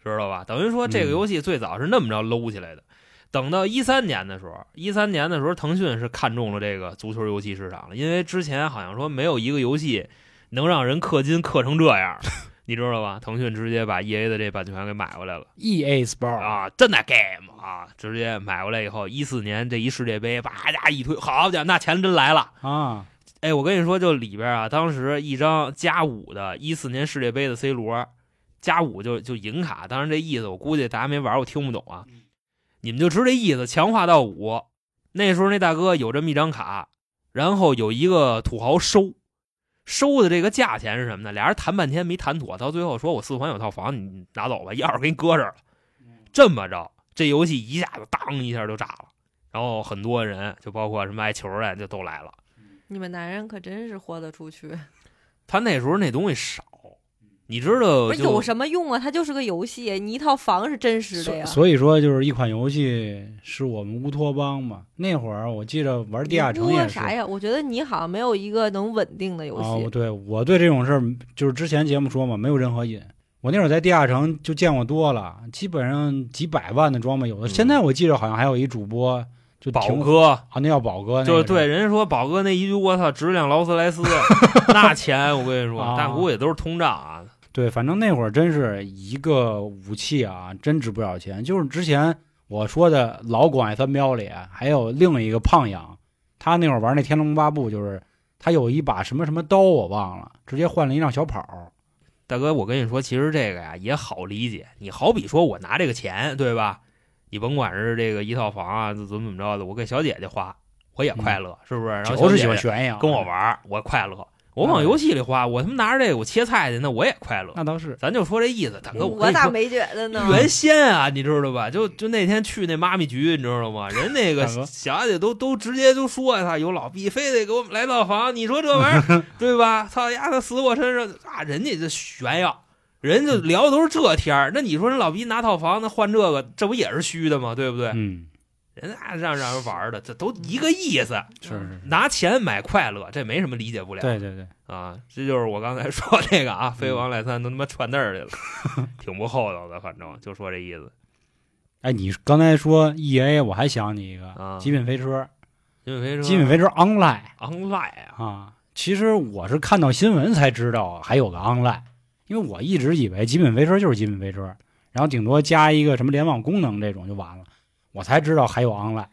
知道吧？等于说这个游戏最早是那么着搂起来的。等到一三年的时候，一三年的时候，腾讯是看中了这个足球游戏市场了，因为之前好像说没有一个游戏能让人氪金氪成这样，你知道吧？腾讯直接把 E A 的这版权给买回来了 E A Sport 啊，真的 game 啊，直接买过来以后，一四年这一世界杯，叭家一推，好家伙，那钱真来了。啊，哎，我跟你说，就里边啊，当时一张加五的一四年世界杯的 C 罗，加五就就银卡，当然这意思我估计大家没玩，我听不懂啊。你们就知这意思，强化到五。那时候那大哥有这么一张卡，然后有一个土豪收，收的这个价钱是什么呢？俩人谈半天没谈妥，到最后说我四环有套房，你拿走吧，钥匙给你搁这儿了。这么着，这游戏一下子当一下就炸了，然后很多人就包括什么爱球的就都来了。你们男人可真是豁得出去，他那时候那东西少，你知道不有什么用啊？它就是个游戏，你一套房是真实的呀。所以说就是一款游戏是我们乌托邦嘛。那会儿我记着玩地下城你也是啥呀？我觉得你好像没有一个能稳定的游啊，戏。哦对我对这种事儿就是之前节目说嘛，没有任何瘾。我那会儿在地下城就见过多了，基本上几百万的装备有的。嗯现在我记着好像还有一主播就宝挺哥。啊，那叫宝哥，就是对，人家说宝哥那一句“我操”，值辆劳斯莱斯，那钱我跟你说啊，但估计都是通胀啊。对，反正那会儿真是一个武器啊，真值不少钱。就是之前我说的老广爱三标里，还有另一个胖羊，他那会儿玩那《天龙八部》，就是他有一把什么什么刀我忘了，直接换了一辆小跑。大哥，我跟你说，其实这个呀也好理解。你好比说我拿这个钱，对吧？你甭管是这个一套房啊，怎么怎么着的，我给小姐姐花，我也快乐，是不是？然后就是喜欢炫耀，跟我玩，我快乐。我往游戏里花，我他妈拿着这个我切菜去，那我也快乐。那倒是。咱就说这意思，大哥，我咋没觉得呢？原先啊，你知道吧？就就那天去那妈咪局，你知道吗？人那个小姐都都直接就说呀，他有老逼，非得给我们来套房，你说这玩意儿 对吧？操丫的死我身上啊！人家这炫耀，人家聊的都是这天儿。那你说人老逼拿套房，那换这个，这不也是虚的吗？对不对？嗯，人家让让人玩的，这都一个意思，是是是，拿钱买快乐，这没什么理解不了。对对对，啊，这就是我刚才 说这个啊，飞王赖三都他妈串那儿去了，挺不厚道的，反正就说这意思。哎，你刚才说 E A，我还想起一个啊《极品飞车》，极品飞车《极品飞车 Online》online 啊，啊，其实我是看到新闻才知道还有个 Online，因为我一直以为《极品飞车》就是《极品飞车》，然后顶多加一个什么联网功能这种就完了，我才知道还有 Online，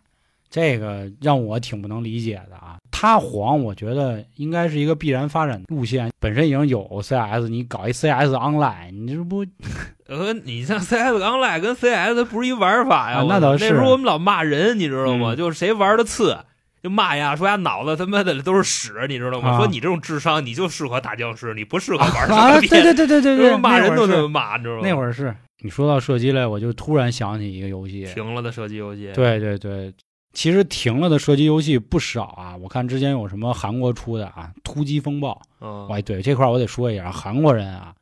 这个让我挺不能理解的啊。它黄，我觉得应该是一个必然发展路线，本身已经有 CS，你搞一 CS Online，你这不 呃，你像 CS online 跟 CS 不是一玩法呀，啊那倒是那时候我们老骂人，你知道吗？嗯就是谁玩的次。就骂呀，说呀脑子他妈的都是屎，你知道吗？啊说你这种智商，你就适合打僵尸，你不适合玩啊，射击。对对对对对对，骂人都那会儿是那么骂，你知道吗？那会儿是你说到射击类，我就突然想起一个游戏，停了的射击游戏，对对对，其实停了的射击游戏不少啊。我看之前有什么韩国出的啊，《突击风暴》。嗯，哎，对这块儿我得说一下，韩国人啊，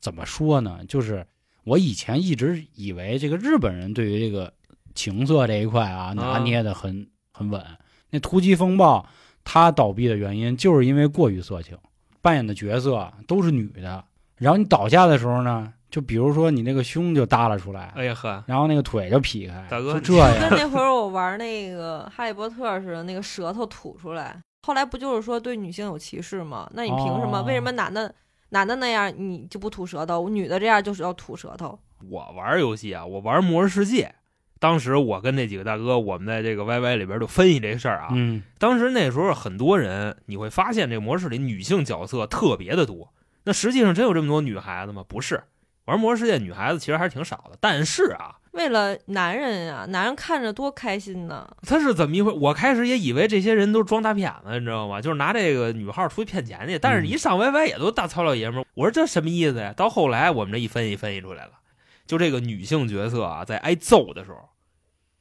怎么说呢？就是我以前一直以为这个日本人对于这个情色这一块啊，拿捏的很、很稳。那《突击风暴》它倒闭的原因就是因为过于色情，扮演的角色都是女的，然后你倒下的时候呢，就比如说你那个胸就耷拉出来，哎呀呵，然后那个腿就劈开，大哥就这就跟。那会儿我玩那个《哈利波特》似的，那个舌头吐出来。后来不就是说对女性有歧视吗？那你凭什么？哦为什么男的男的那样你就不吐舌头，女的这样就是要吐舌头？我玩游戏啊，我玩《魔兽世界》，当时我跟那几个大哥，我们在这个 YY 里边就分析这事儿啊。嗯，当时那时候很多人，你会发现这个模式里女性角色特别的多。那实际上真有这么多女孩子吗？不是，玩《魔兽世界》女孩子其实还是挺少的。但是啊，为了男人呀、男人看着多开心呢。他是怎么一回？我开始也以为这些人都是装大骗子，你知道吗？就是拿这个女号出去骗钱去。但是一上 YY 也都大糙老爷们儿，我说这什么意思呀？到后来我们这一分析分析出来了，就这个女性角色啊，在挨揍的时候，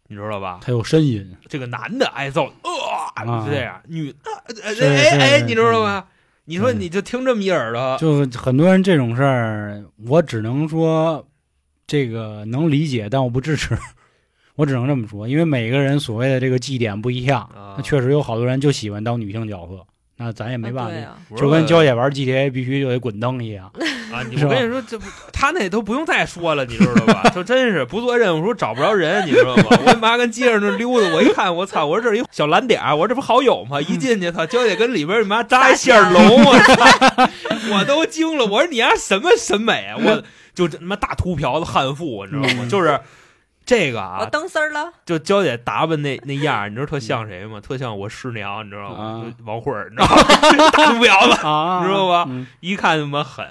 你知道吧？他有呻吟，这个男的挨揍，呃，啊是这样，女哎哎，你知道吗？你说嗯你就听这么一耳朵，就很多人这种事儿，我只能说这个能理解，但我不支持。我只能这么说，因为每个人所谓的这个祭点不一样，啊那确实有好多人就喜欢当女性角色，那咱也没办法，就跟娇姐玩 GTA 必须就得滚灯一样。啊，你是吧我跟你说，这不他那都不用再说了，你知道吧？就真是不做任务时候找不着人，你知道吗？我妈跟街上那溜达，我一看，我操！我说这儿一小蓝点儿，我说这不好友吗？一进去，操，娇姐跟里边你妈扎一线龙，我操！我都惊了，我说你丫什么审美啊？我 就这他妈大秃瓢子悍妇，你知道吗？嗯就是这个啊我啊，蹬丝儿了。就娇姐打扮那那样儿，你知道特像谁吗？特像我师娘，你知道吗？王慧儿，你知道吗？大秃瓢子，啊知道吧嗯一看他妈狠，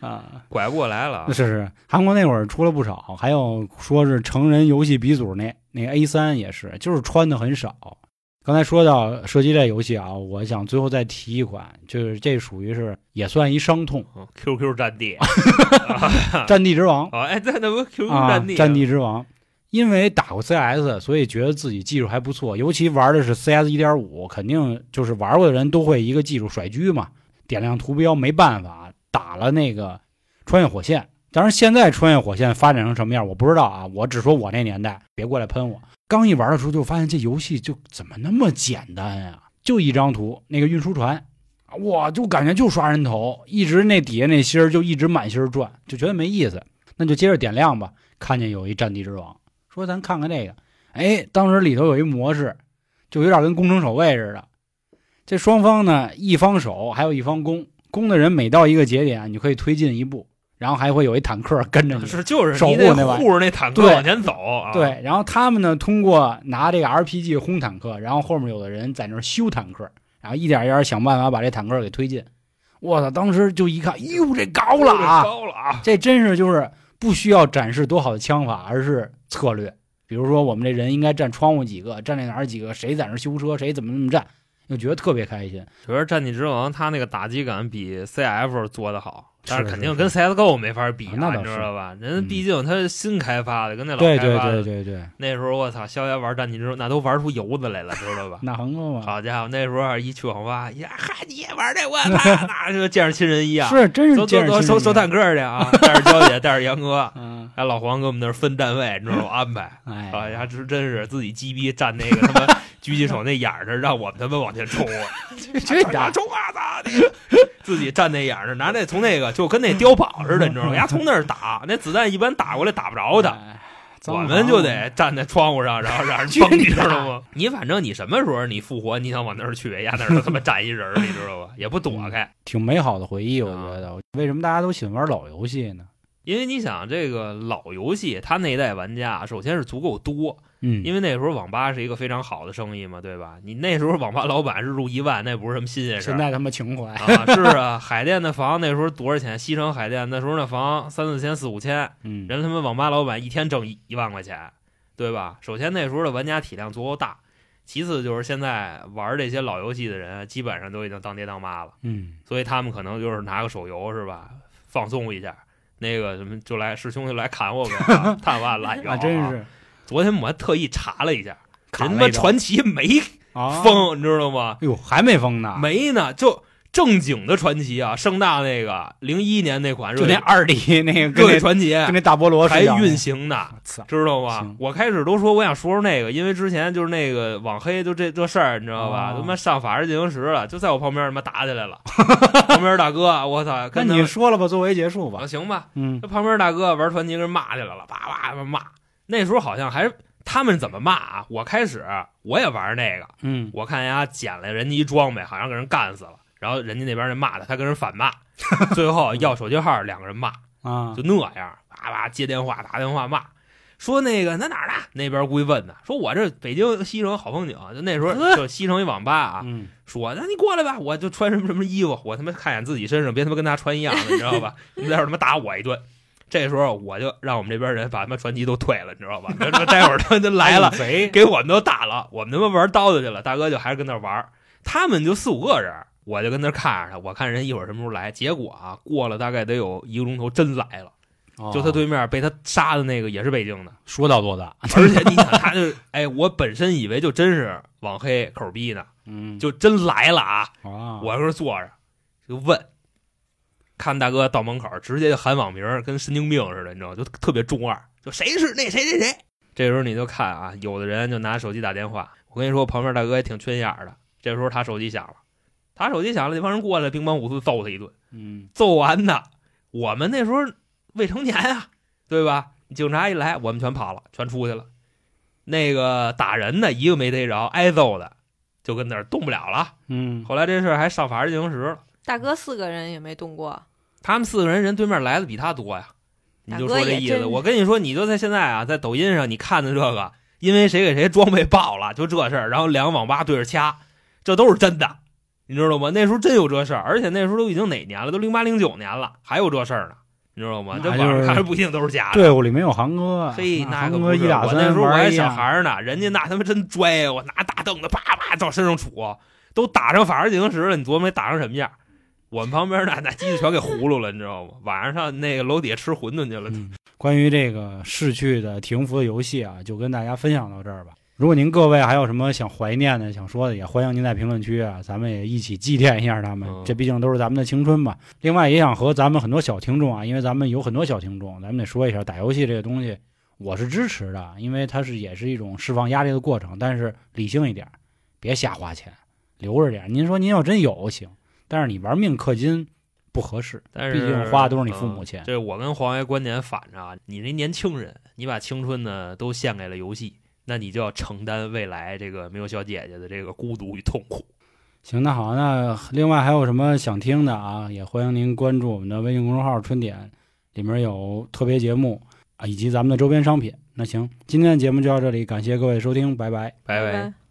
啊，拐不过来了是。是，韩国那会儿出了不少，还有说是成人游戏鼻祖那那 A 三也是，就是穿的很少。刚才说到射击类游戏啊，我想最后再提一款，就是这属于是也算一伤痛，嗯 QQ 战地，《战地之王》哦，哎，那那不 QQ 啊，战地，战地之王》。因为打过 CS，所以觉得自己技术还不错，尤其玩的是 CS 一点五，肯定就是玩过的人都会一个技术甩狙嘛，点亮图标，没办法打了那个穿越火线。当然，现在穿越火线发展成什么样我不知道啊，我只说我那年代，别过来喷我。刚一玩的时候就发现这游戏就怎么那么简单呀、就一张图，那个运输船，哇，就感觉就刷人头，一直那底下那芯儿就一直满心儿转，就觉得没意思。那就接着点亮吧，看见有一战地之王，说咱看看这个，哎，当时里头有一模式，就有点跟攻城守卫似的。这双方呢，一方守，还有一方攻，攻的人每到一个节点，你可以推进一步，然后还会有一坦克跟着你。是就是守护着那坦克对往前走啊，对，然后他们呢，通过拿这个 RPG 轰坦克，然后后面有的人在那儿修坦克，然后一点一点想办法把这坦克给推进。我操！当时就一看，哟，这高了啊！高了啊！这真是就是不需要展示多好的枪法，而是策略。比如说，我们这人应该站窗户几个，站在哪儿几个，谁在那儿修车，谁怎么怎么站，就觉得特别开心。主要是《战地之王》它那个打击感比 CF 做的好，但是是肯定跟 CSGO 没法比啊，你知道吧？人嗯毕竟它新开发的，跟那老对对开发的对对对，那时候我操，逍遥玩《战地之后》那都玩出油子来了，知道吧？那很够嘛。好家伙，那时候一去网吧，呀，嗨，你也玩这，我操，那就见着亲人一样。是，真走走走，是见着亲人收收坦克去啊！带着娇姐，带着杨哥，嗯，还老黄给我们那儿分站位，你知道吗？安排。哎哎呀，这真是自己鸡逼站那个他妈狙击手那眼儿是，让我们他妈往前冲啊！这家 冲啊！操你！自己站那眼儿那，拿那从那个就跟那碉堡似的，你知道吗？丫从那儿打，那子弹一般打过来打不着他。哎我们就得站在窗户上，然后让人去，你知道吗？你反正你什么时候你复活，你想往那儿去，呀那儿都他妈站一人儿，你知道吧？也不躲开。挺美好的回忆，我啊觉得。为什么大家都喜欢玩老游戏呢？因为你想，这个老游戏，它那一代玩家首先是足够多，嗯，因为那时候网吧是一个非常好的生意嘛，对吧？你那时候网吧老板日入一万，那不是什么新鲜事儿。现在他妈情怀，啊，是啊，海淀的房那时候多少钱？西城海淀那时候那房三四千、四五千，嗯，人他妈网吧老板一天挣一一万块钱，对吧？首先那时候的玩家体量足够大，其次就是现在玩这些老游戏的人，基本上都已经当爹当妈了，嗯，所以他们可能就是拿个手游是吧，放松一下。那个什么，就来师兄就来砍我们，啊探完了，那真是昨天我还特意查了一下，砍人他妈传奇没啊，封，你知道吗？哎呦，还没封呢，没呢，就正经的传奇啊，盛大那个零一年那款就那二 D 那个热跟那血传奇跟那大菠萝还运行呢。知道吗？我开始都说我想说说那个，因为之前就是那个网黑，就这这事儿，你知道吧？哦他妈上法制进行时了，就在我旁边他妈打起来了。旁边大哥，我操，跟你说了吧，作为结束吧啊，行吧？嗯这旁边大哥玩传奇跟人骂起来了，叭叭骂。那时候好像还是他们怎么骂啊？我开始我也玩那个，嗯，我看人家捡了人家一装备，好像给人干死了，然后人家那边人骂他，他跟人反骂，最后要手机号，两个人骂，啊就那样，叭叭接电话打电话骂，说那个那哪儿的？那边估计问呢，说我这北京西城好风景，就那时候 就西城一网吧啊，嗯说那你过来吧，我就穿什么什么衣服，我他妈看眼自己身上，别他妈跟他穿一样的，你知道吧？你待会儿他妈打我一顿。这时候我就让我们这边人把他妈传奇都退了，你知道吧？待会儿他们就来了，贼给我们都打了，我们他妈玩刀子去了，大哥就还是跟那玩，他们就四五个人，我就跟那看着他，我看人一会儿什么时候来，结果啊，过了大概得有一个钟头，真来了，哦就他对面被他杀的那个也是北京的，说到做到，而且你想他就，哎，我本身以为就真是网黑口逼呢，嗯，就真来了啊，啊，我搁这坐着就问。看大哥到门口，直接就喊网名儿，跟神经病似的，你知道吗？就特别中二，就谁是那谁谁谁。这时候你就看啊，有的人就拿手机打电话。我跟你说，旁边大哥也挺缺心眼儿的。这时候他手机响了，他手机响了，那帮人过来，乒乓五四揍他一顿。嗯揍完呢，我们那时候未成年啊，对吧？警察一来，我们全跑了，全出去了。那个打人的一个没逮着，挨揍的就跟那儿动不了了。嗯后来这事儿还上法制进行时了。大哥四个人也没动过，他们四个人人对面来的比他多呀，你就大哥说这意思。我跟你说，你就在现在啊，在抖音上你看的这个，因为谁给谁装备爆了，就这事儿，然后两个网吧对着掐，这都是真的，你知道吗？那时候真有这事儿，而且那时候都已经哪年了？都零八零九年了，还有这事儿呢，你知道吗？这网上看着不一定都是假的。队伍里没有航哥，嘿，啊那个我那时候我还小孩儿呢，人家那他妈真拽我，拿大凳子啪啪照身上杵，都打上法制进行时了，你琢磨那打成什么样？我们旁边那那机子全给葫芦了，你知道吗？晚上上那个楼底下吃馄饨去了。嗯，关于这个逝去的停服的游戏啊，就跟大家分享到这儿吧。如果您各位还有什么想怀念的、想说的，也欢迎您在评论区啊，咱们也一起祭奠一下他们嗯。这毕竟都是咱们的青春嘛。另外，也想和咱们很多小听众啊，因为咱们有很多小听众，咱们得说一下，打游戏这个东西，我是支持的，因为它是也是一种释放压力的过程。但是理性一点，别瞎花钱，留着点。您说您要真有行，但是你玩命氪金不合适，但是毕竟花的都是你父母钱嗯。这我跟黄爷观点反着啊，你这年轻人，你把青春呢都献给了游戏，那你就要承担未来这个没有小姐姐的这个孤独与痛苦。行，那好，那另外还有什么想听的啊？也欢迎您关注我们的微信公众号“春点”，里面有特别节目啊，以及咱们的周边商品。那行，今天的节目就到这里，感谢各位收听，拜拜。拜拜。